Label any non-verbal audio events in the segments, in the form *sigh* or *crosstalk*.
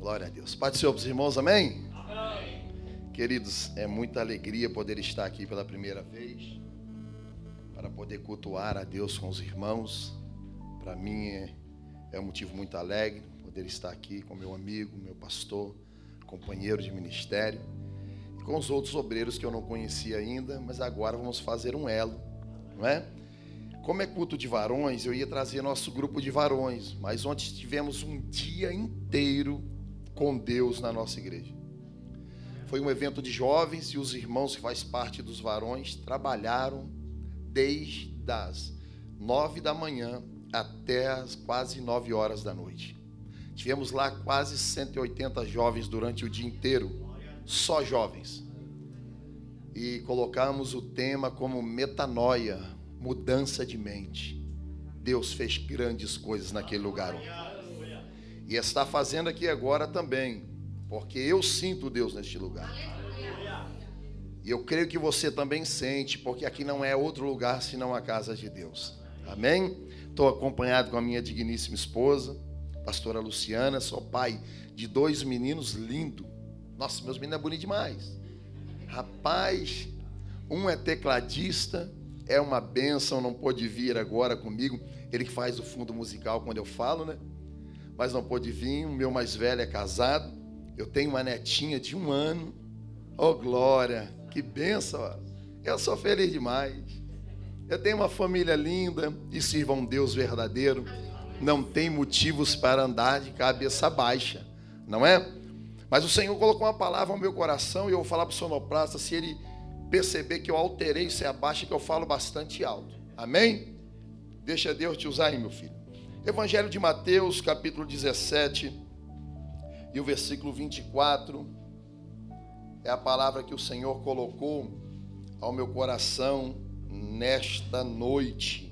Glória a Deus. Pai do Senhor para os irmãos, amém? Queridos, é muita alegria poder estar aqui pela primeira vez, para poder cultuar a Deus com os irmãos. Para mim é, é um motivo muito alegre poder estar aqui com meu amigo, meu pastor, companheiro de ministério, e com os outros obreiros que eu não conhecia ainda, mas agora vamos fazer um elo, não é? Como é culto de varões, eu ia trazer nosso grupo de varões, mas ontem tivemos um dia inteiro com Deus na nossa igreja. Foi um evento de jovens e os irmãos que faz parte dos varões trabalharam desde as nove da manhã até as quase nove horas da noite. Tivemos lá quase 180 jovens durante o dia inteiro, só jovens. E colocamos o tema como metanoia, mudança de mente. Deus fez grandes coisas naquele lugar. E está fazendo aqui agora também porque eu sinto Deus neste lugar. E eu creio que você também sente, porque aqui não é outro lugar senão a casa de Deus. Amém? Estou acompanhado com a minha digníssima esposa, pastora Luciana, sou pai de dois meninos lindos. Nossa, meus meninos é bonito demais. Rapaz, um é tecladista, é uma bênção, não pôde vir agora comigo. Ele que faz o fundo musical quando eu falo, né? Mas não pôde vir. O meu mais velho é casado. Eu tenho uma netinha de um ano. Oh, glória! Que benção! Eu sou feliz demais. Eu tenho uma família linda e sirva um Deus verdadeiro. Não tem motivos para andar de cabeça baixa, não é? Mas o Senhor colocou uma palavra no meu coração e eu vou falar para o sonoplasta se ele perceber que eu alterei se abaixa que eu falo bastante alto. Amém? Deixa Deus te usar aí, meu filho. Evangelho de Mateus, capítulo 17, e o versículo 24 é a palavra que o Senhor colocou ao meu coração nesta noite.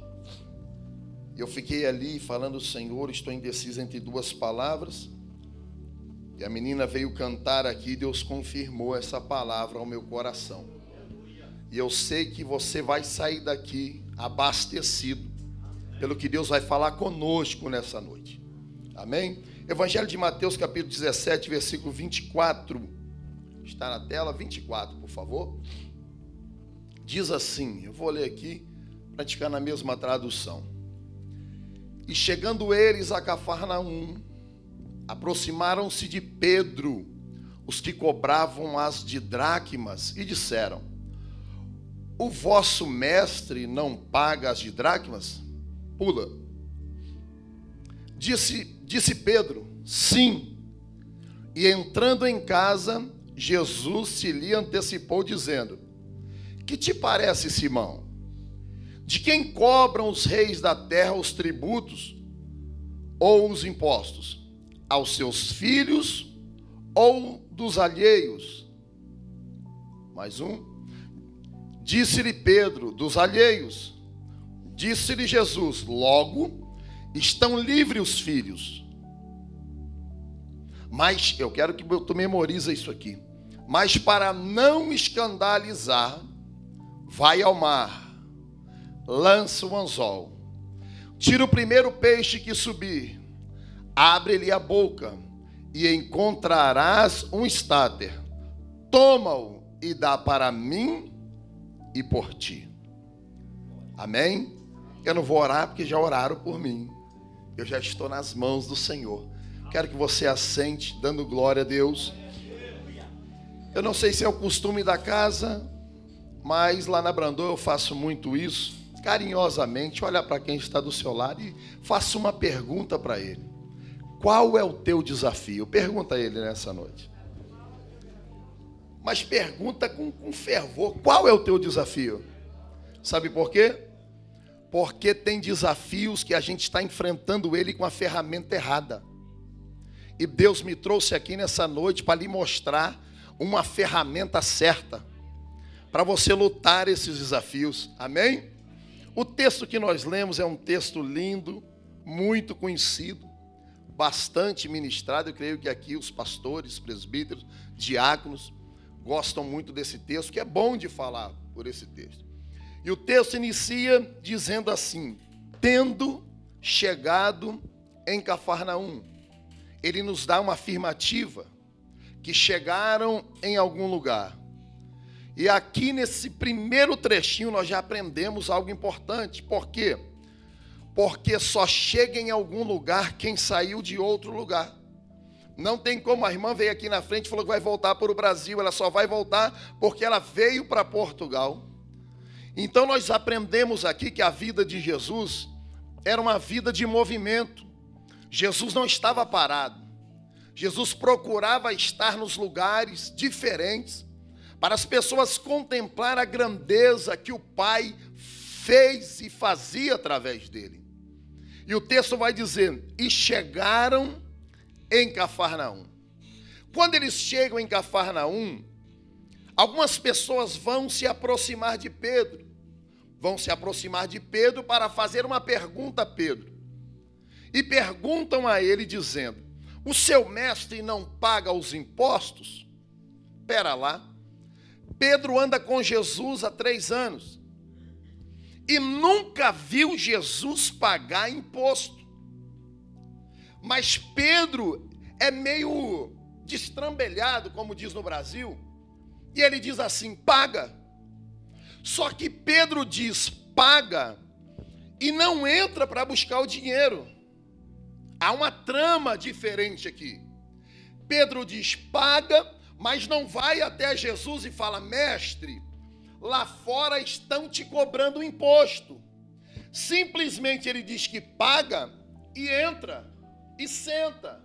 Eu fiquei ali falando, Senhor, estou indeciso entre duas palavras. E a menina veio cantar aqui, Deus confirmou essa palavra ao meu coração. E eu sei que você vai sair daqui abastecido pelo que Deus vai falar conosco nessa noite. Amém? Evangelho de Mateus, capítulo 17, versículo 24. Está na tela, 24, por favor. Diz assim: eu vou ler aqui, para ficar na mesma tradução. E chegando eles a Cafarnaum, aproximaram-se de Pedro, os que cobravam as de dracmas, e disseram: O vosso mestre não paga as de dracmas? Pula. Disse Disse Pedro: Sim. E entrando em casa, Jesus se lhe antecipou, dizendo: Que te parece, Simão? De quem cobram os reis da terra os tributos ou os impostos? Aos seus filhos ou dos alheios? Mais um. Disse-lhe Pedro: Dos alheios. Disse-lhe Jesus: Logo Estão livres os filhos. Mas eu quero que tu memoriza isso aqui. Mas para não escandalizar, vai ao mar, lança o anzol, tira o primeiro peixe que subir, abre-lhe a boca e encontrarás um estáter. Toma-o e dá para mim e por ti. Amém? Eu não vou orar porque já oraram por mim eu já estou nas mãos do Senhor. Quero que você assente, dando glória a Deus. Eu não sei se é o costume da casa, mas lá na Brandô eu faço muito isso. Carinhosamente, olha para quem está do seu lado e faça uma pergunta para ele. Qual é o teu desafio? Pergunta a ele nessa noite. Mas pergunta com, com fervor: qual é o teu desafio? Sabe por quê? Porque tem desafios que a gente está enfrentando ele com a ferramenta errada. E Deus me trouxe aqui nessa noite para lhe mostrar uma ferramenta certa para você lutar esses desafios. Amém? O texto que nós lemos é um texto lindo, muito conhecido, bastante ministrado. Eu creio que aqui os pastores, presbíteros, diáconos gostam muito desse texto, que é bom de falar por esse texto. E o texto inicia dizendo assim: tendo chegado em Cafarnaum. ele nos dá uma afirmativa que chegaram em algum lugar. E aqui nesse primeiro trechinho nós já aprendemos algo importante. Por quê? Porque só chega em algum lugar quem saiu de outro lugar. Não tem como a irmã veio aqui na frente e falou que vai voltar para o Brasil, ela só vai voltar porque ela veio para Portugal. Então nós aprendemos aqui que a vida de Jesus era uma vida de movimento. Jesus não estava parado. Jesus procurava estar nos lugares diferentes para as pessoas contemplar a grandeza que o Pai fez e fazia através dele. E o texto vai dizer: "E chegaram em Cafarnaum". Quando eles chegam em Cafarnaum, algumas pessoas vão se aproximar de Pedro. Vão se aproximar de Pedro para fazer uma pergunta a Pedro. E perguntam a ele dizendo: o seu mestre não paga os impostos? Pera lá. Pedro anda com Jesus há três anos e nunca viu Jesus pagar imposto. Mas Pedro é meio destrambelhado, como diz no Brasil, e ele diz assim: paga. Só que Pedro diz paga e não entra para buscar o dinheiro. Há uma trama diferente aqui. Pedro diz: paga, mas não vai até Jesus e fala: mestre, lá fora estão te cobrando imposto. Simplesmente ele diz que paga e entra e senta.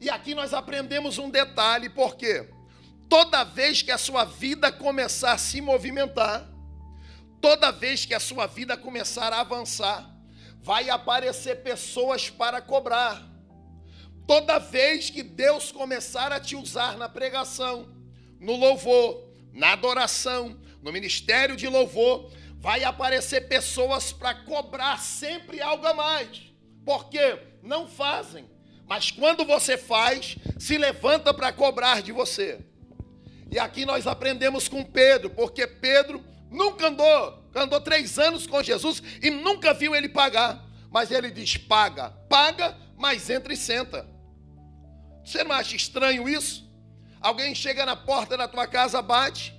E aqui nós aprendemos um detalhe, porque toda vez que a sua vida começar a se movimentar, toda vez que a sua vida começar a avançar, vai aparecer pessoas para cobrar. Toda vez que Deus começar a te usar na pregação, no louvor, na adoração, no ministério de louvor, vai aparecer pessoas para cobrar sempre algo a mais. Porque não fazem, mas quando você faz, se levanta para cobrar de você. E aqui nós aprendemos com Pedro, porque Pedro nunca andou andou três anos com Jesus e nunca viu ele pagar. Mas ele diz: paga, paga, mas entra e senta. Você não acha estranho isso? Alguém chega na porta da tua casa, bate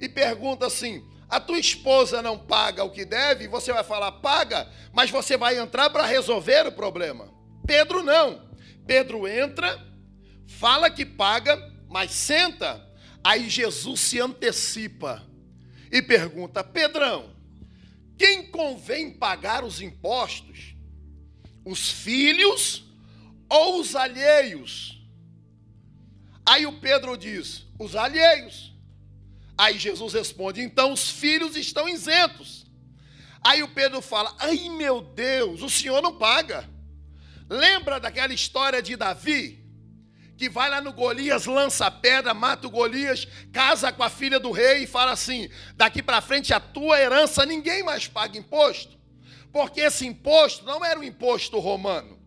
e pergunta assim: a tua esposa não paga o que deve? Você vai falar, paga, mas você vai entrar para resolver o problema. Pedro não. Pedro entra, fala que paga, mas senta. Aí Jesus se antecipa e pergunta: Pedrão, quem convém pagar os impostos? Os filhos ou os alheios? Aí o Pedro diz: os alheios. Aí Jesus responde: então os filhos estão isentos. Aí o Pedro fala: ai meu Deus, o senhor não paga. Lembra daquela história de Davi? Que vai lá no Golias, lança a pedra, mata o Golias, casa com a filha do rei e fala assim: daqui para frente a tua herança ninguém mais paga imposto, porque esse imposto não era um imposto romano,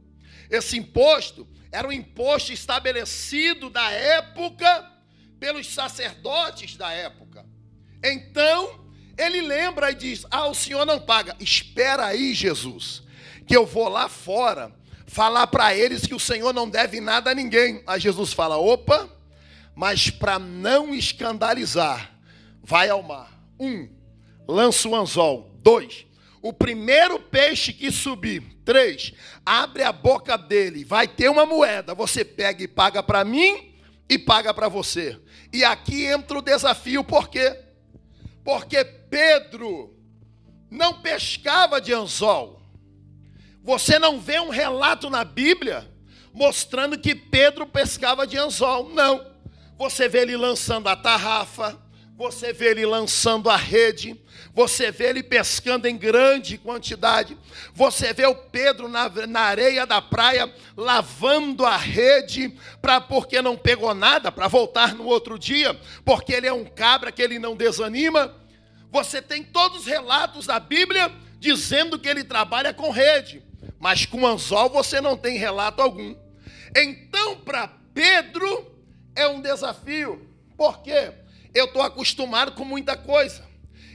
esse imposto era um imposto estabelecido da época pelos sacerdotes da época. Então ele lembra e diz: Ah, o senhor não paga, espera aí, Jesus, que eu vou lá fora falar para eles que o Senhor não deve nada a ninguém. Aí Jesus fala: opa, mas para não escandalizar, vai ao mar. Um, lança o anzol. Dois, o primeiro peixe que subir. Três, abre a boca dele, vai ter uma moeda. Você pega e paga para mim e paga para você. E aqui entra o desafio, por quê? Porque Pedro não pescava de anzol. Você não vê um relato na Bíblia mostrando que Pedro pescava de anzol. Não. Você vê ele lançando a tarrafa, você vê ele lançando a rede, você vê ele pescando em grande quantidade, você vê o Pedro na, na areia da praia lavando a rede, para porque não pegou nada, para voltar no outro dia, porque ele é um cabra que ele não desanima. Você tem todos os relatos da Bíblia dizendo que ele trabalha com rede mas com anzol você não tem relato algum. Então, para Pedro, é um desafio. Por quê? Eu estou acostumado com muita coisa.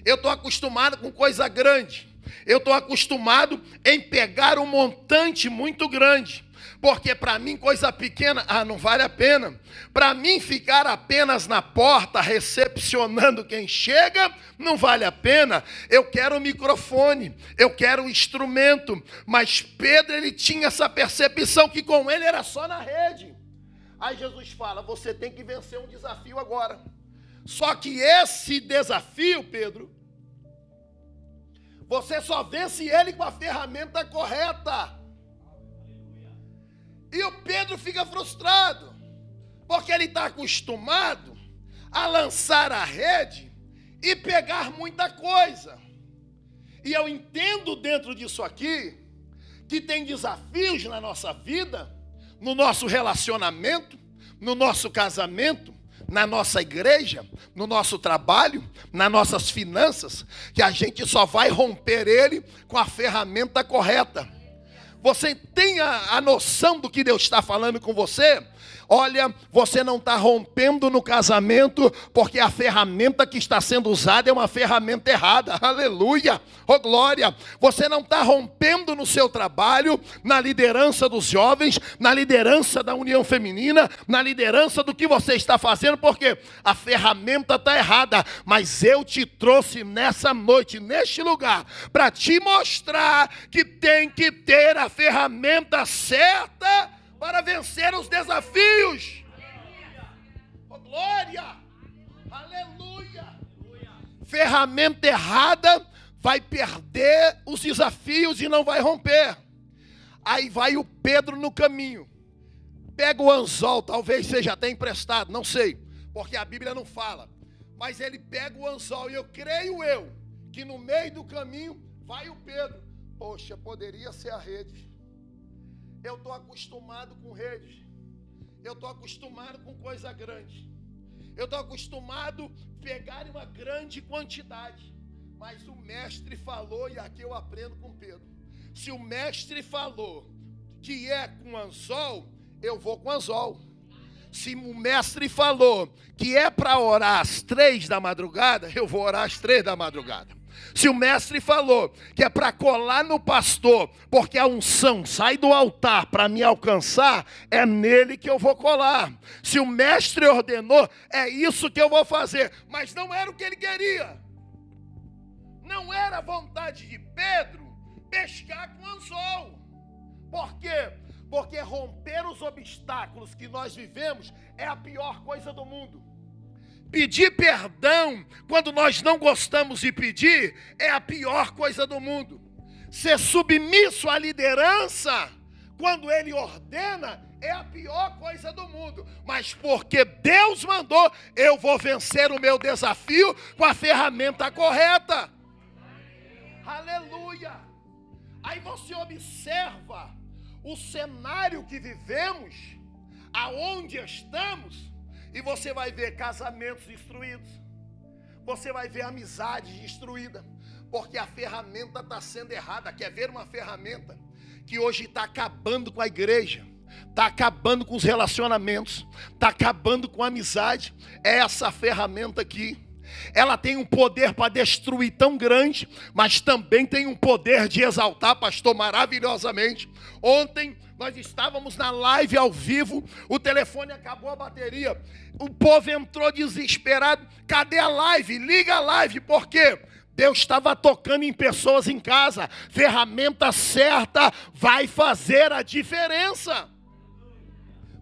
Eu estou acostumado com coisa grande. Eu estou acostumado em pegar um montante muito grande. Porque para mim, coisa pequena, ah, não vale a pena. Para mim, ficar apenas na porta recepcionando quem chega, não vale a pena. Eu quero o microfone, eu quero o instrumento. Mas Pedro, ele tinha essa percepção que com ele era só na rede. Aí Jesus fala: você tem que vencer um desafio agora. Só que esse desafio, Pedro, você só vence ele com a ferramenta correta. E o Pedro fica frustrado, porque ele está acostumado a lançar a rede e pegar muita coisa. E eu entendo dentro disso aqui que tem desafios na nossa vida, no nosso relacionamento, no nosso casamento, na nossa igreja, no nosso trabalho, nas nossas finanças, que a gente só vai romper ele com a ferramenta correta. Você tem a, a noção do que Deus está falando com você? Olha, você não está rompendo no casamento, porque a ferramenta que está sendo usada é uma ferramenta errada. Aleluia! Oh glória! Você não está rompendo no seu trabalho, na liderança dos jovens, na liderança da união feminina, na liderança do que você está fazendo, porque a ferramenta está errada. Mas eu te trouxe nessa noite, neste lugar, para te mostrar que tem que ter a ferramenta certa para vencer os desafios. Oh, glória! Aleluia! Ferramenta errada vai perder os desafios e não vai romper. Aí vai o Pedro no caminho. Pega o anzol, talvez seja até emprestado, não sei, porque a Bíblia não fala. Mas ele pega o anzol e eu creio eu que no meio do caminho vai o Pedro. Poxa, poderia ser a rede. Eu estou acostumado com rede. Eu estou acostumado com coisa grande. Eu estou acostumado a pegar uma grande quantidade. Mas o mestre falou, e aqui eu aprendo com Pedro. Se o mestre falou que é com anzol, eu vou com anzol. Se o mestre falou que é para orar às três da madrugada, eu vou orar às três da madrugada. Se o mestre falou que é para colar no pastor, porque a unção sai do altar para me alcançar, é nele que eu vou colar. Se o mestre ordenou, é isso que eu vou fazer. Mas não era o que ele queria. Não era a vontade de Pedro pescar com anzol. Por quê? Porque romper os obstáculos que nós vivemos é a pior coisa do mundo. Pedir perdão quando nós não gostamos de pedir é a pior coisa do mundo. Ser submisso à liderança quando ele ordena é a pior coisa do mundo. Mas porque Deus mandou, eu vou vencer o meu desafio com a ferramenta correta. Aleluia! Aí você observa o cenário que vivemos, aonde estamos e você vai ver casamentos destruídos. Você vai ver amizade destruída. Porque a ferramenta está sendo errada. Quer ver uma ferramenta que hoje está acabando com a igreja? Está acabando com os relacionamentos, está acabando com a amizade. É essa ferramenta aqui. Ela tem um poder para destruir tão grande, mas também tem um poder de exaltar, pastor, maravilhosamente. Ontem nós estávamos na live ao vivo, o telefone acabou a bateria. O povo entrou desesperado. Cadê a live? Liga a live, por quê? Deus estava tocando em pessoas em casa. Ferramenta certa vai fazer a diferença.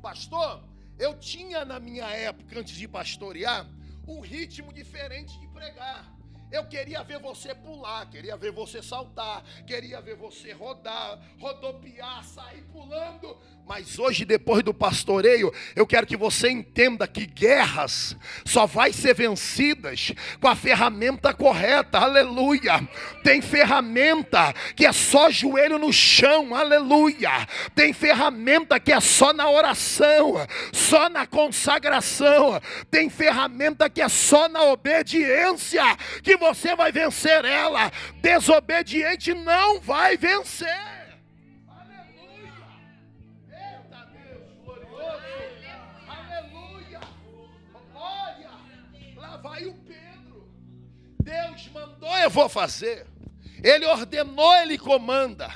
Pastor, eu tinha na minha época, antes de pastorear, um ritmo diferente de pregar. Eu queria ver você pular, queria ver você saltar, queria ver você rodar, rodopiar, sair pulando. Mas hoje, depois do pastoreio, eu quero que você entenda que guerras só vai ser vencidas com a ferramenta correta. Aleluia. Tem ferramenta que é só joelho no chão. Aleluia. Tem ferramenta que é só na oração, só na consagração. Tem ferramenta que é só na obediência que você vai vencer ela. Desobediente não vai vencer. Deus mandou, eu vou fazer. Ele ordenou, ele comanda.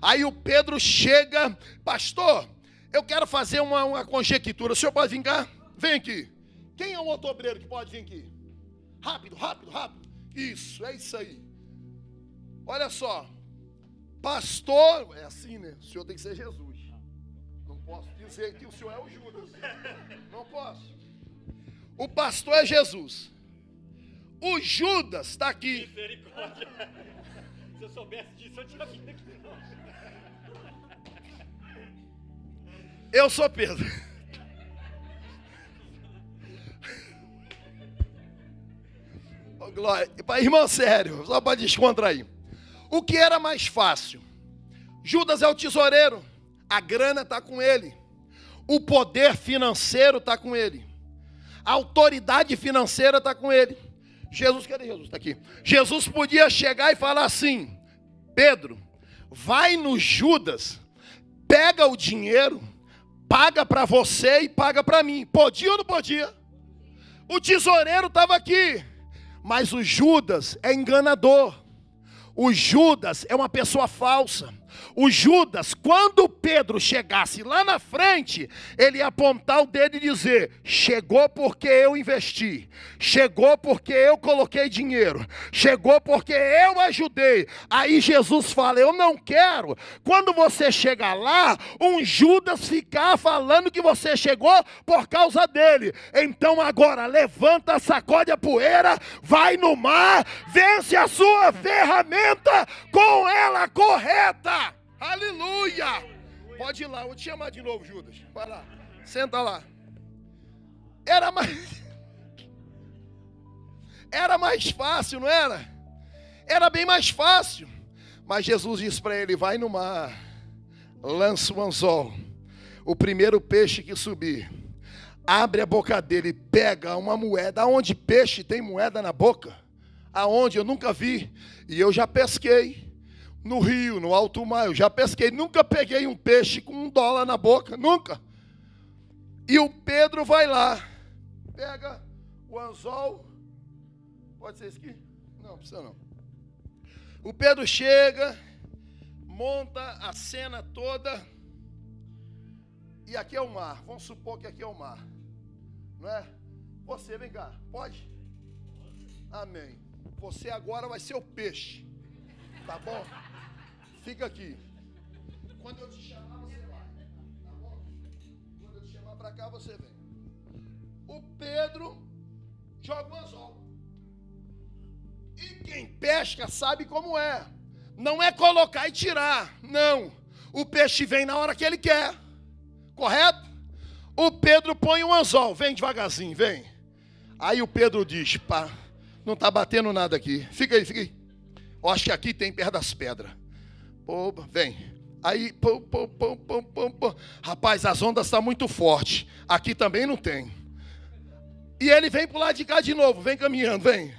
Aí o Pedro chega, pastor, eu quero fazer uma, uma conjectura. O senhor pode cá? Vem aqui. Quem é o outro obreiro que pode vir aqui? Rápido, rápido, rápido. Isso, é isso aí. Olha só. Pastor, é assim, né? O senhor tem que ser Jesus. Não posso dizer que o senhor é o Judas. Não posso. O pastor é Jesus. O Judas está aqui. Misericórdia. Se eu soubesse disso, eu tinha vindo aqui. Eu sou Pedro. Oh, glória. Irmão, sério, só para descontrair. O que era mais fácil? Judas é o tesoureiro, a grana está com ele, o poder financeiro está com ele, a autoridade financeira está com ele. Jesus, cadê Jesus? Está aqui. Jesus podia chegar e falar assim: Pedro, vai no Judas, pega o dinheiro, paga para você e paga para mim. Podia ou não podia? O tesoureiro estava aqui, mas o Judas é enganador. O Judas é uma pessoa falsa. O Judas, quando Pedro chegasse lá na frente, ele ia apontar o dedo e dizer: Chegou porque eu investi, chegou porque eu coloquei dinheiro, chegou porque eu ajudei. Aí Jesus fala: Eu não quero. Quando você chegar lá, um Judas ficar falando que você chegou por causa dele. Então agora levanta, sacode a poeira, vai no mar, vence a sua ferramenta com ela correta. Aleluia! Pode ir lá, vou te chamar de novo, Judas. Vai lá, senta lá. Era mais. *laughs* Era mais fácil, não era? Era bem mais fácil. Mas Jesus disse para ele: vai no mar, lança o anzol. O primeiro peixe que subir, abre a boca dele, pega uma moeda. Aonde peixe tem moeda na boca? Aonde? Eu nunca vi. E eu já pesquei no rio, no alto mar. Eu já pesquei, nunca peguei um peixe com um dólar na boca, nunca. E o Pedro vai lá, pega o anzol. Pode ser esse aqui? Não, precisa não. O Pedro chega, monta a cena toda. E aqui é o mar. Vamos supor que aqui é o mar. Não é? Você, vem cá. Pode? Amém. Você agora vai ser o peixe. Tá bom? Fica aqui. Quando eu te chamar, você vai. Tá bom? Quando eu te chamar para cá, você vem. O Pedro joga o anzol. E quem pesca sabe como é. Não é colocar e tirar. Não. O peixe vem na hora que ele quer. Correto? O Pedro põe um anzol. Vem devagarzinho, vem. Aí o Pedro diz: pá, não está batendo nada aqui. Fica aí, fica aí. Eu acho que aqui tem perto das pedras. Pô, vem. Aí, pô, pô, pô, pô, pô, pô. rapaz, as ondas estão tá muito fortes. Aqui também não tem. E ele vem para lado de cá de novo, vem caminhando, vem.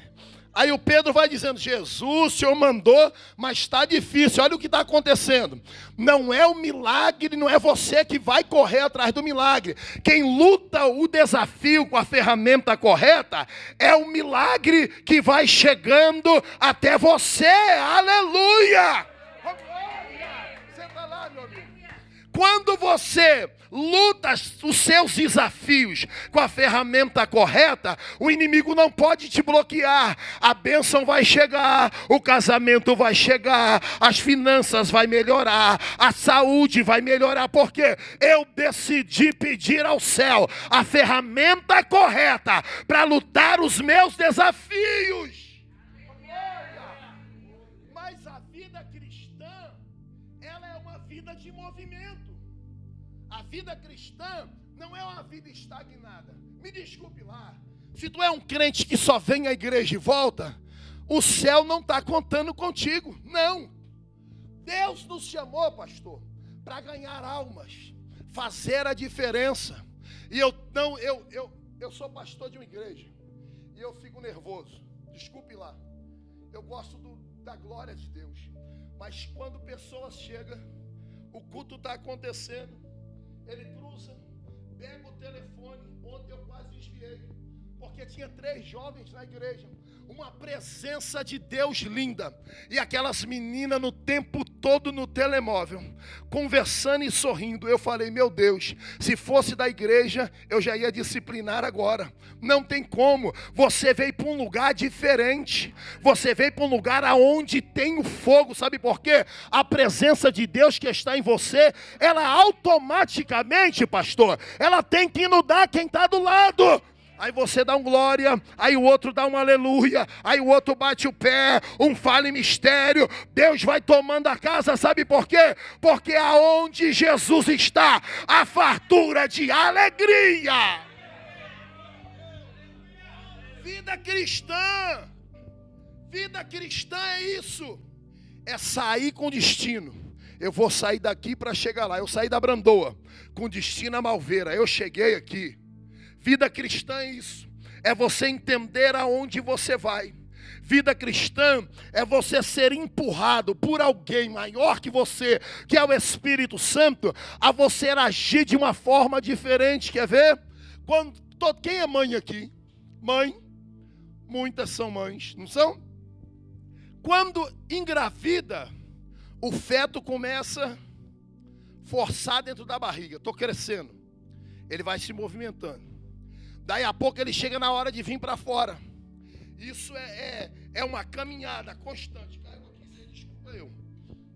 Aí o Pedro vai dizendo: Jesus, o Senhor mandou, mas está difícil. Olha o que está acontecendo. Não é o milagre, não é você que vai correr atrás do milagre. Quem luta o desafio com a ferramenta correta é o milagre que vai chegando até você. Aleluia! Quando você luta os seus desafios com a ferramenta correta, o inimigo não pode te bloquear. A bênção vai chegar, o casamento vai chegar, as finanças vai melhorar, a saúde vai melhorar, porque eu decidi pedir ao céu a ferramenta correta para lutar os meus desafios. vida cristã não é uma vida estagnada. Me desculpe lá. Se tu é um crente que só vem à igreja e volta, o céu não está contando contigo. Não. Deus nos chamou, pastor, para ganhar almas, fazer a diferença. E eu não, eu, eu, eu sou pastor de uma igreja. E eu fico nervoso. Desculpe lá. Eu gosto do, da glória de Deus. Mas quando pessoas chegam, o culto está acontecendo ele cruza, pega o telefone, ontem eu quase desviei, porque tinha três jovens na igreja. Uma presença de Deus linda. E aquelas meninas no tempo todo no telemóvel, conversando e sorrindo. Eu falei, meu Deus, se fosse da igreja, eu já ia disciplinar agora. Não tem como. Você veio para um lugar diferente. Você veio para um lugar aonde tem o fogo. Sabe por quê? A presença de Deus que está em você, ela automaticamente, pastor, ela tem que inundar quem está do lado aí você dá um glória, aí o outro dá um aleluia, aí o outro bate o pé, um fala em mistério. Deus vai tomando a casa, sabe por quê? Porque aonde Jesus está, a fartura de alegria. Vida cristã, vida cristã é isso, é sair com destino. Eu vou sair daqui para chegar lá. Eu saí da Brandoa com destino a Malveira. Eu cheguei aqui. Vida cristã é isso. É você entender aonde você vai. Vida cristã é você ser empurrado por alguém maior que você, que é o Espírito Santo, a você agir de uma forma diferente. Quer ver? Quando, quem é mãe aqui? Mãe. Muitas são mães, não são? Quando engravida, o feto começa a forçar dentro da barriga. Estou crescendo. Ele vai se movimentando. Daí a pouco ele chega na hora de vir para fora. Isso é, é, é, uma caminhada constante. Desculpa eu.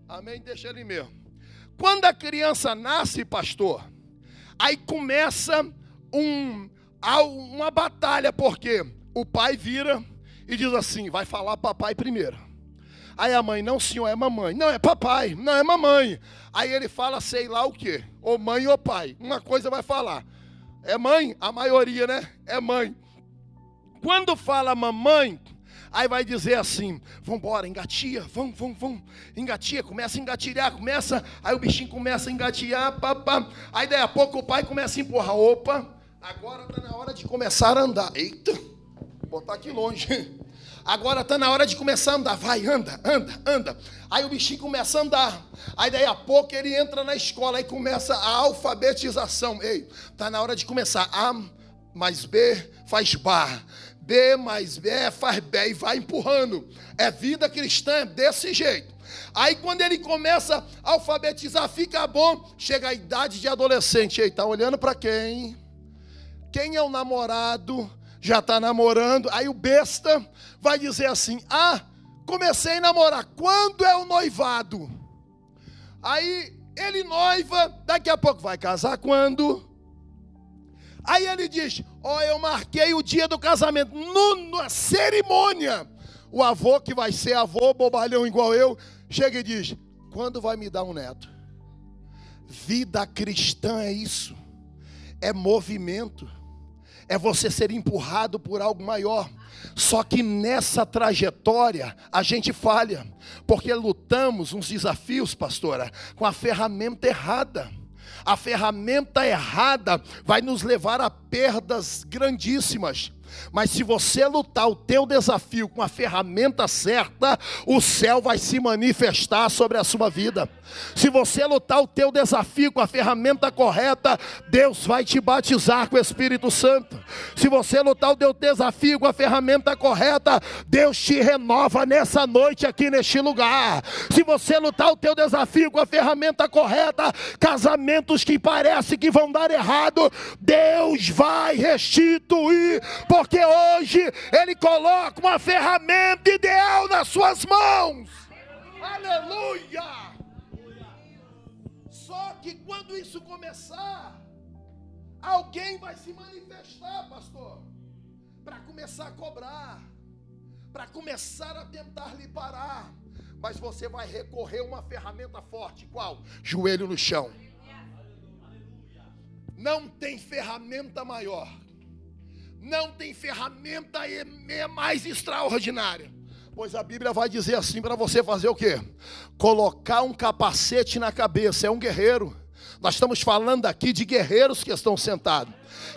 Amém? Deixa ele mesmo. Quando a criança nasce, pastor, aí começa um, uma batalha, porque o pai vira e diz assim: vai falar papai primeiro. Aí a mãe, não, senhor, é mamãe. Não, é papai, não, é mamãe. Aí ele fala, sei lá o quê, ou mãe ou pai. Uma coisa vai falar. É mãe, a maioria, né? É mãe. Quando fala mamãe, aí vai dizer assim: vambora, engatia, vamos, vamos, vamos, engatia, começa a engatilhar, começa, aí o bichinho começa a engatilhar, papá. Aí daí a pouco o pai começa a empurrar, opa, agora está na hora de começar a andar. Eita, botar aqui longe. Agora está na hora de começar a andar. Vai, anda, anda, anda. Aí o bichinho começa a andar. Aí daí a pouco ele entra na escola e começa a alfabetização. Ei, está na hora de começar. A mais B faz bar. B mais B faz B e vai empurrando. É vida cristã desse jeito. Aí quando ele começa a alfabetizar, fica bom, chega a idade de adolescente. Ei, tá olhando para quem? Quem é o namorado? Já está namorando, aí o besta vai dizer assim: Ah, comecei a namorar, quando é o noivado? Aí ele noiva, daqui a pouco vai casar quando? Aí ele diz: Ó, oh, eu marquei o dia do casamento, na cerimônia. O avô, que vai ser avô, bobalhão igual eu, chega e diz: Quando vai me dar um neto? Vida cristã é isso, é movimento é você ser empurrado por algo maior. Só que nessa trajetória a gente falha, porque lutamos uns desafios, pastora, com a ferramenta errada. A ferramenta errada vai nos levar a perdas grandíssimas. Mas se você lutar o teu desafio com a ferramenta certa, o céu vai se manifestar sobre a sua vida. Se você lutar o teu desafio com a ferramenta correta, Deus vai te batizar com o Espírito Santo. Se você lutar o teu desafio com a ferramenta correta, Deus te renova nessa noite aqui neste lugar. Se você lutar o teu desafio com a ferramenta correta, casamentos que parecem que vão dar errado, Deus vai restituir, porque hoje Ele coloca uma ferramenta ideal nas suas mãos. Aleluia! Só que quando isso começar, alguém vai se manifestar, pastor, para começar a cobrar, para começar a tentar lhe parar. Mas você vai recorrer a uma ferramenta forte, qual? Joelho no chão. Não tem ferramenta maior. Não tem ferramenta mais extraordinária Pois a Bíblia vai dizer assim para você fazer o quê? Colocar um capacete na cabeça, é um guerreiro. Nós estamos falando aqui de guerreiros que estão sentados.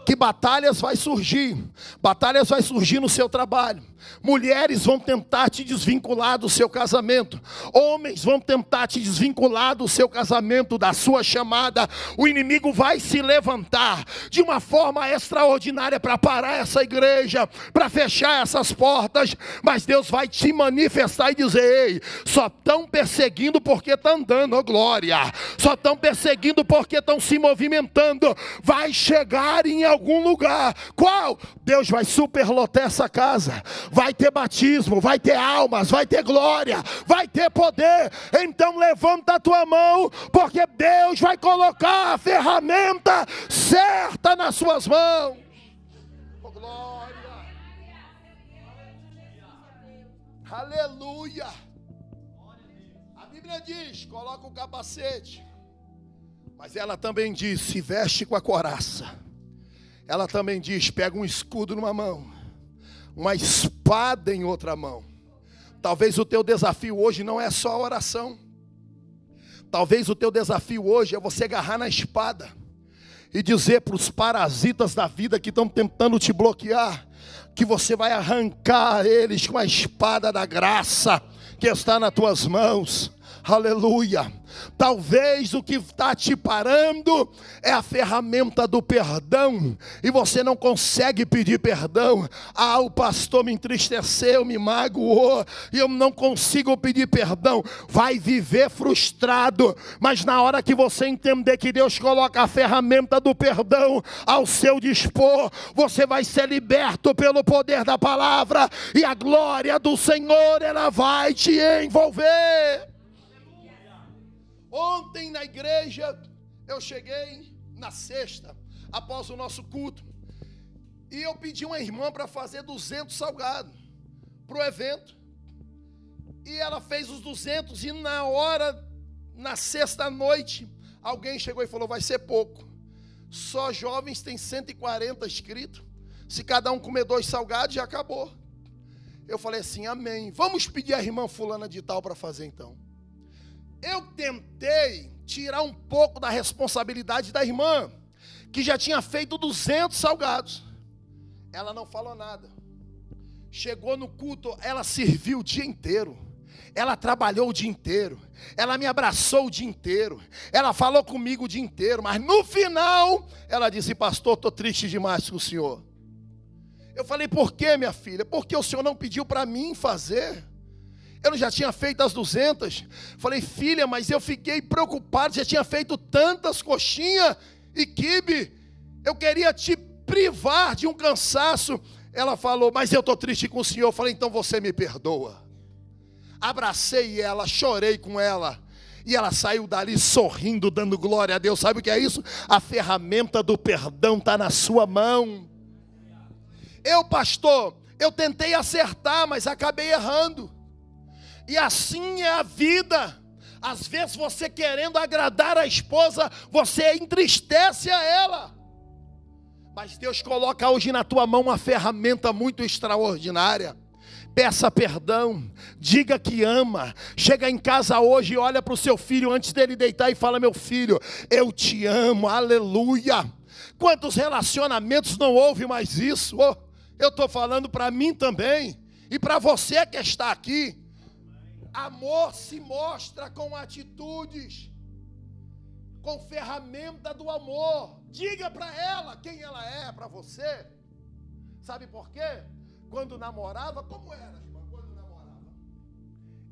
Que batalhas vai surgir? Batalhas vai surgir no seu trabalho. Mulheres vão tentar te desvincular do seu casamento. Homens vão tentar te desvincular do seu casamento, da sua chamada. O inimigo vai se levantar de uma forma extraordinária para parar essa igreja, para fechar essas portas. Mas Deus vai te manifestar e dizer: Ei, só estão perseguindo porque estão dando, oh glória. Só estão perseguindo porque estão se movimentando. Vai chegar em algum lugar. Qual? Deus vai superlotar essa casa vai ter batismo, vai ter almas, vai ter glória, vai ter poder. Então levanta a tua mão, porque Deus vai colocar a ferramenta certa nas suas mãos. Oh, glória. Aleluia. A Bíblia diz: coloca o capacete. Mas ela também diz: se veste com a coraça. Ela também diz: pega um escudo numa mão uma espada em outra mão. Talvez o teu desafio hoje não é só a oração. Talvez o teu desafio hoje é você agarrar na espada e dizer para os parasitas da vida que estão tentando te bloquear, que você vai arrancar eles com a espada da graça que está nas tuas mãos. Aleluia. Talvez o que está te parando é a ferramenta do perdão, e você não consegue pedir perdão. Ah, o pastor me entristeceu, me magoou, e eu não consigo pedir perdão. Vai viver frustrado, mas na hora que você entender que Deus coloca a ferramenta do perdão ao seu dispor, você vai ser liberto pelo poder da palavra, e a glória do Senhor ela vai te envolver. Ontem na igreja, eu cheguei na sexta, após o nosso culto, e eu pedi uma irmã para fazer 200 salgados para o evento. E ela fez os 200, e na hora, na sexta noite, alguém chegou e falou: vai ser pouco. Só jovens tem 140 inscritos. Se cada um comer dois salgados, já acabou. Eu falei assim: Amém. Vamos pedir a irmã Fulana de Tal para fazer então. Eu tentei tirar um pouco da responsabilidade da irmã, que já tinha feito 200 salgados. Ela não falou nada. Chegou no culto, ela serviu o dia inteiro. Ela trabalhou o dia inteiro. Ela me abraçou o dia inteiro. Ela falou comigo o dia inteiro. Mas no final, ela disse: Pastor, estou triste demais com o senhor. Eu falei: Por que, minha filha? Porque o senhor não pediu para mim fazer. Eu já tinha feito as 200. Falei, filha, mas eu fiquei preocupado. Já tinha feito tantas coxinhas e quibe. Eu queria te privar de um cansaço. Ela falou, mas eu estou triste com o senhor. Falei, então você me perdoa. Abracei ela, chorei com ela. E ela saiu dali sorrindo, dando glória a Deus. Sabe o que é isso? A ferramenta do perdão está na sua mão. Eu, pastor, eu tentei acertar, mas acabei errando. E assim é a vida. Às vezes você querendo agradar a esposa, você entristece a ela. Mas Deus coloca hoje na tua mão uma ferramenta muito extraordinária. Peça perdão, diga que ama. Chega em casa hoje e olha para o seu filho antes dele deitar e fala: Meu filho, eu te amo, aleluia. Quantos relacionamentos não houve mais isso? Oh, eu estou falando para mim também e para você que está aqui. Amor se mostra com atitudes, com ferramenta do amor. Diga para ela quem ela é para você. Sabe por quê? Quando namorava, como era, irmã? Quando namorava?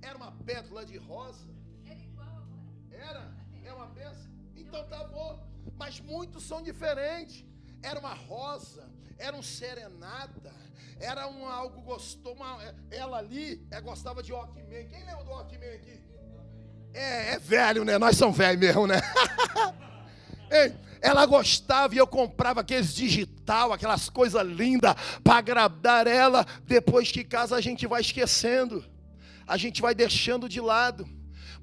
Era uma pétala de rosa. Era igual agora. Era? É uma benção? Então tá bom. Mas muitos são diferentes. Era uma rosa, era um serenata, era um algo gostoso. Uma, ela ali é, gostava de Walkman. Quem lembra do Walkman aqui? É, é velho, né? Nós somos velhos mesmo, né? *laughs* Ei, ela gostava e eu comprava aqueles digital, aquelas coisas lindas para agradar ela. Depois que casa a gente vai esquecendo, a gente vai deixando de lado.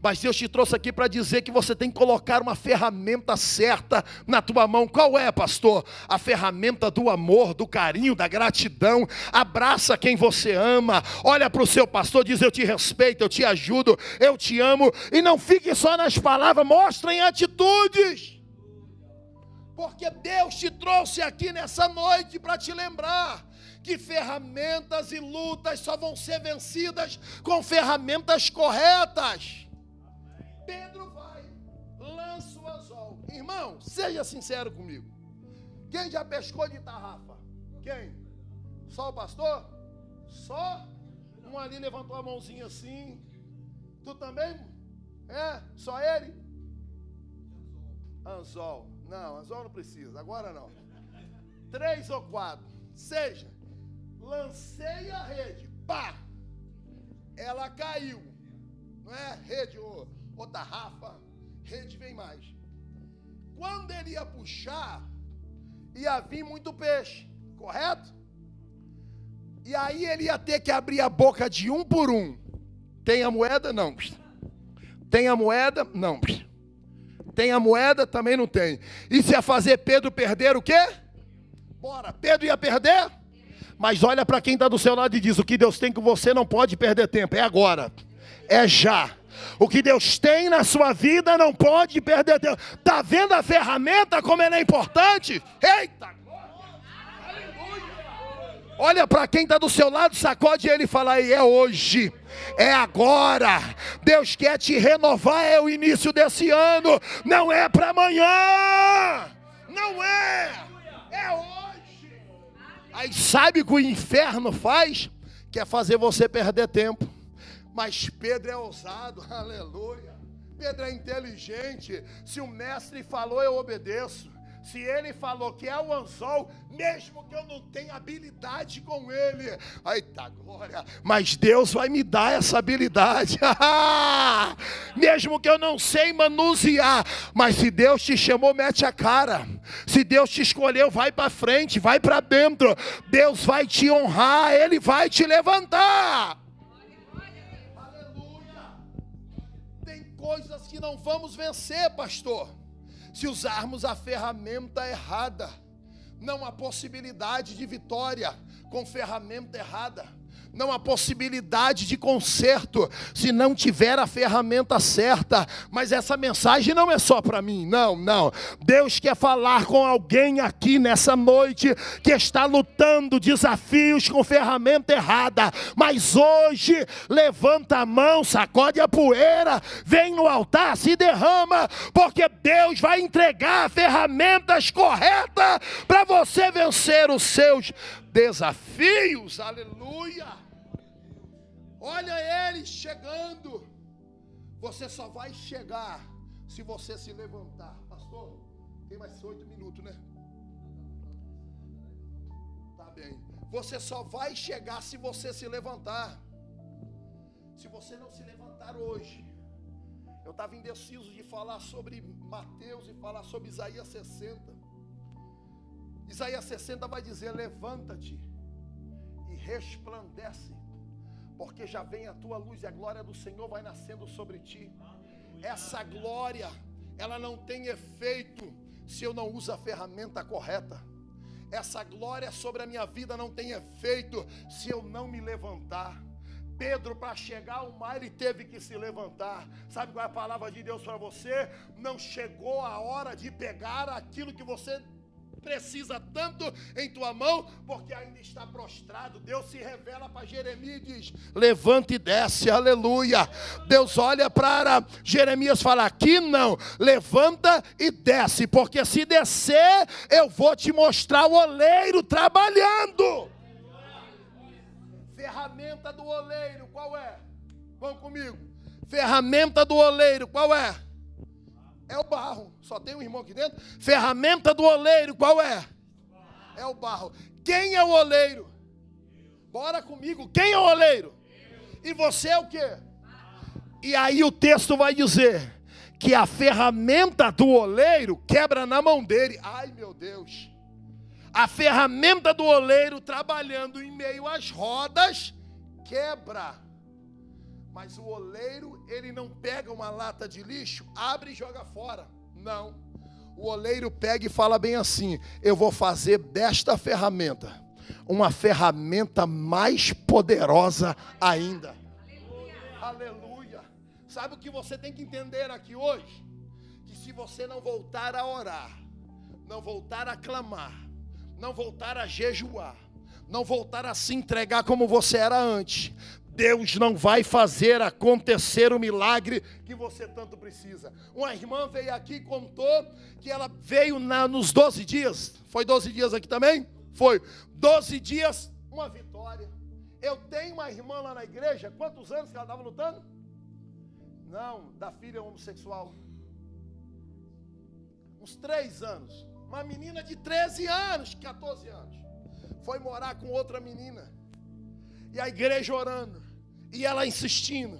Mas Deus te trouxe aqui para dizer que você tem que colocar uma ferramenta certa na tua mão. Qual é, pastor? A ferramenta do amor, do carinho, da gratidão. Abraça quem você ama. Olha para o seu pastor, diz: Eu te respeito, eu te ajudo, eu te amo. E não fique só nas palavras, mostre em atitudes. Porque Deus te trouxe aqui nessa noite para te lembrar que ferramentas e lutas só vão ser vencidas com ferramentas corretas. Pedro vai, lança o anzol. Irmão, seja sincero comigo. Quem já pescou de tarrafa? Quem? Só o pastor? Só? Um ali levantou a mãozinha assim. Tu também? É? Só ele? Anzol. Não, anzol não precisa. Agora não. Três ou quatro. Seja. Lancei a rede. Pá! Ela caiu. Não é rede ou, ou tarrafa. Rede vem mais. Quando ele ia puxar, ia vir muito peixe. Correto? E aí ele ia ter que abrir a boca de um por um. Tem a moeda? Não. Tem a moeda? Não. Tem a moeda? Também não tem. Isso ia fazer Pedro perder o quê? Bora. Pedro ia perder? Mas olha para quem está do seu lado e diz: o que Deus tem com você não pode perder tempo. É agora. É já. O que Deus tem na sua vida não pode perder tempo. Está vendo a ferramenta como ela é importante? Eita! Olha para quem está do seu lado, sacode ele e fala aí, é hoje, é agora. Deus quer te renovar, é o início desse ano, não é para amanhã, não é, é hoje. Aí sabe o que o inferno faz? Quer fazer você perder tempo. Mas Pedro é ousado, *laughs* aleluia. Pedro é inteligente. Se o mestre falou, eu obedeço. Se ele falou que é o anzol, mesmo que eu não tenha habilidade com ele, aí tá glória, mas Deus vai me dar essa habilidade, *laughs* mesmo que eu não sei manusear, mas se Deus te chamou, mete a cara, se Deus te escolheu, vai para frente, vai para dentro, Deus vai te honrar, Ele vai te levantar. Coisas que não vamos vencer, pastor se usarmos a ferramenta errada. Não há possibilidade de vitória com ferramenta errada não há possibilidade de conserto se não tiver a ferramenta certa. Mas essa mensagem não é só para mim, não, não. Deus quer falar com alguém aqui nessa noite que está lutando desafios com ferramenta errada. Mas hoje levanta a mão, sacode a poeira, vem no altar, se derrama, porque Deus vai entregar ferramentas corretas para você vencer os seus desafios. Aleluia. Olha ele chegando. Você só vai chegar se você se levantar. Pastor, tem mais oito minutos, né? Tá bem. Você só vai chegar se você se levantar. Se você não se levantar hoje. Eu estava indeciso de falar sobre Mateus e falar sobre Isaías 60. Isaías 60 vai dizer: Levanta-te e resplandece porque já vem a tua luz e a glória do Senhor vai nascendo sobre ti. Essa glória, ela não tem efeito se eu não uso a ferramenta correta. Essa glória sobre a minha vida não tem efeito se eu não me levantar. Pedro, para chegar ao mar, ele teve que se levantar. Sabe qual é a palavra de Deus para você? Não chegou a hora de pegar aquilo que você precisa tanto em tua mão, porque ainda está prostrado. Deus se revela para Jeremias e diz: Levanta e desce, aleluia. Deus olha para Jeremias fala: Aqui não, levanta e desce, porque se descer, eu vou te mostrar o oleiro trabalhando. Ferramenta do oleiro, qual é? Vão comigo. Ferramenta do oleiro, qual é? É o barro. Só tem um irmão aqui dentro. Ferramenta do oleiro, qual é? É o barro. Quem é o oleiro? Bora comigo. Quem é o oleiro? E você é o quê? E aí o texto vai dizer que a ferramenta do oleiro quebra na mão dele. Ai, meu Deus. A ferramenta do oleiro trabalhando em meio às rodas quebra. Mas o oleiro, ele não pega uma lata de lixo, abre e joga fora. Não. O oleiro pega e fala bem assim: eu vou fazer desta ferramenta uma ferramenta mais poderosa ainda. Aleluia. Aleluia. Sabe o que você tem que entender aqui hoje? Que se você não voltar a orar, não voltar a clamar, não voltar a jejuar, não voltar a se entregar como você era antes, Deus não vai fazer acontecer o milagre que você tanto precisa. Uma irmã veio aqui e contou que ela veio na, nos 12 dias. Foi 12 dias aqui também? Foi. 12 dias, uma vitória. Eu tenho uma irmã lá na igreja, quantos anos que ela estava lutando? Não, da filha homossexual. Uns três anos. Uma menina de 13 anos, 14 anos. Foi morar com outra menina. E a igreja orando. E ela insistindo.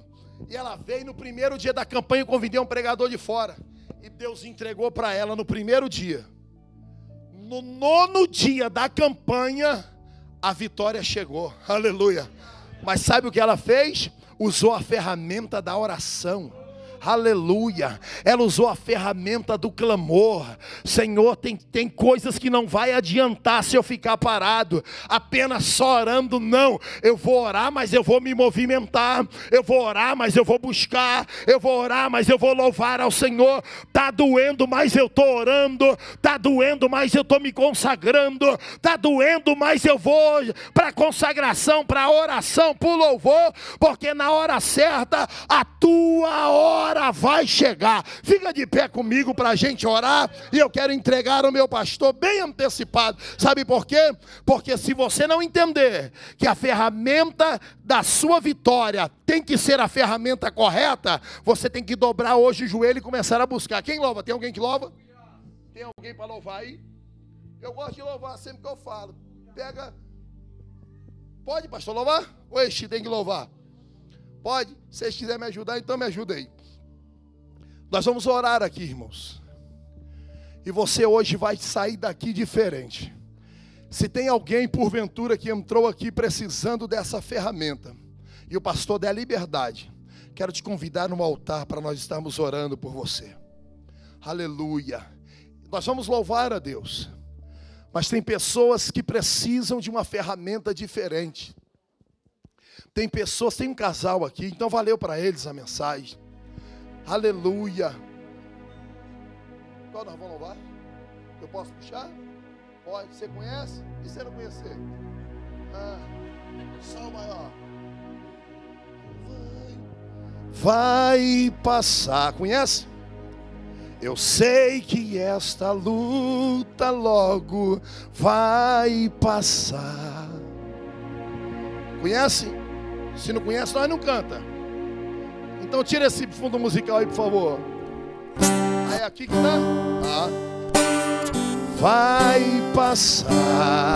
E ela veio no primeiro dia da campanha, eu convidei um pregador de fora. E Deus entregou para ela no primeiro dia. No nono dia da campanha, a vitória chegou. Aleluia. Mas sabe o que ela fez? Usou a ferramenta da oração aleluia. Ela usou a ferramenta do clamor. Senhor, tem, tem coisas que não vai adiantar se eu ficar parado, apenas só orando, não. Eu vou orar, mas eu vou me movimentar. Eu vou orar, mas eu vou buscar. Eu vou orar, mas eu vou louvar ao Senhor. Tá doendo, mas eu tô orando. Tá doendo, mas eu tô me consagrando. Tá doendo, mas eu vou para consagração, para oração, para louvor, porque na hora certa a tua hora hora vai chegar. Fica de pé comigo para a gente orar. E eu quero entregar o meu pastor bem antecipado. Sabe por quê? Porque se você não entender que a ferramenta da sua vitória tem que ser a ferramenta correta, você tem que dobrar hoje o joelho e começar a buscar. Quem louva? Tem alguém que louva? Tem alguém para louvar aí? Eu gosto de louvar sempre que eu falo. Pega. Pode, pastor, louvar? Ou este tem que louvar? Pode? Se vocês quiserem me ajudar, então me ajuda aí. Nós vamos orar aqui, irmãos. E você hoje vai sair daqui diferente. Se tem alguém porventura que entrou aqui precisando dessa ferramenta, e o pastor der liberdade, quero te convidar no altar para nós estarmos orando por você. Aleluia. Nós vamos louvar a Deus. Mas tem pessoas que precisam de uma ferramenta diferente. Tem pessoas, tem um casal aqui, então valeu para eles a mensagem. Aleluia. Qual nós vamos louvar? Eu posso puxar? Pode. Você conhece? E se não conhecer? Ah, maior. Vai, vai passar. Conhece? Eu sei que esta luta logo vai passar. Conhece? Se não conhece, nós não canta. Então tira esse fundo musical aí, por favor. É aqui que tá? Ah. Vai passar.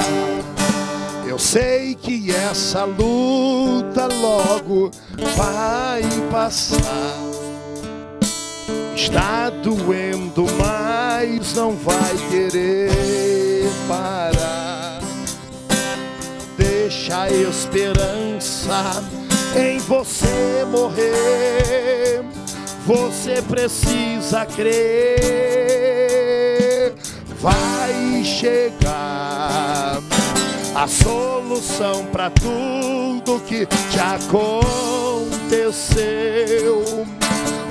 Eu sei que essa luta logo vai passar. Está doendo, mas não vai querer parar. Deixa a esperança em você morrer. Você precisa crer, vai chegar a solução para tudo que te aconteceu.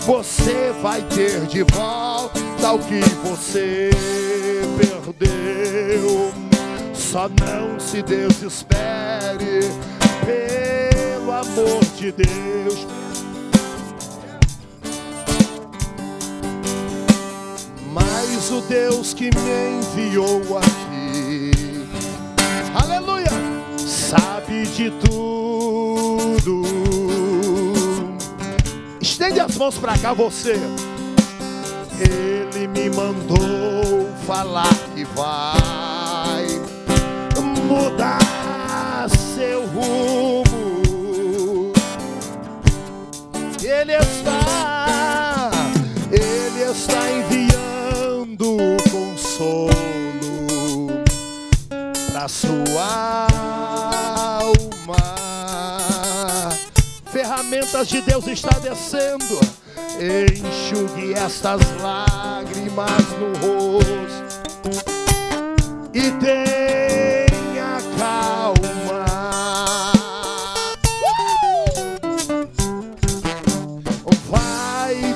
Você vai ter de volta o que você perdeu. Só não se desespere amor de Deus. Mas o Deus que me enviou aqui, aleluia, sabe de tudo. Estende as mãos para cá, você. Ele me mandou falar que vai mudar seu rumo sua alma. Ferramentas de Deus está descendo. Enxugue estas lágrimas no rosto e tenha calma.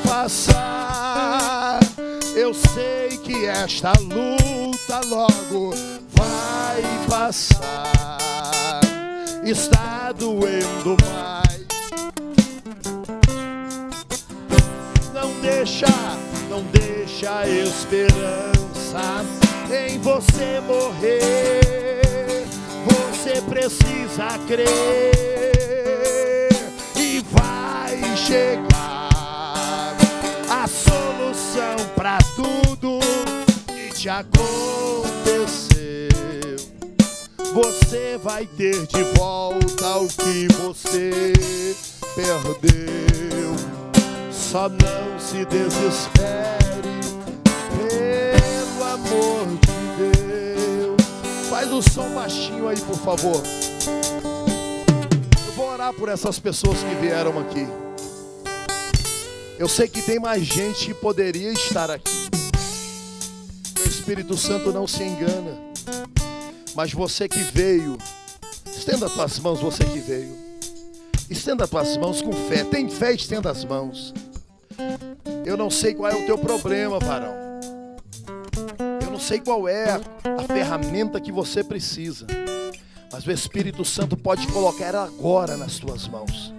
passar. Eu sei que esta luta logo, vai passar. Está doendo mais. Não deixa, não deixa a esperança em você morrer. Você precisa crer e vai chegar a solução para tudo que te aconteceu. Você vai ter de volta o que você perdeu. Só não se desespere, pelo amor de Deus. Faz o som baixinho aí, por favor. Eu vou orar por essas pessoas que vieram aqui. Eu sei que tem mais gente que poderia estar aqui. O Espírito Santo não se engana. Mas você que veio, estenda as tuas mãos, você que veio. Estenda as tuas mãos com fé. Tem fé, estenda as mãos. Eu não sei qual é o teu problema, varão. Eu não sei qual é a ferramenta que você precisa. Mas o Espírito Santo pode colocar agora nas tuas mãos.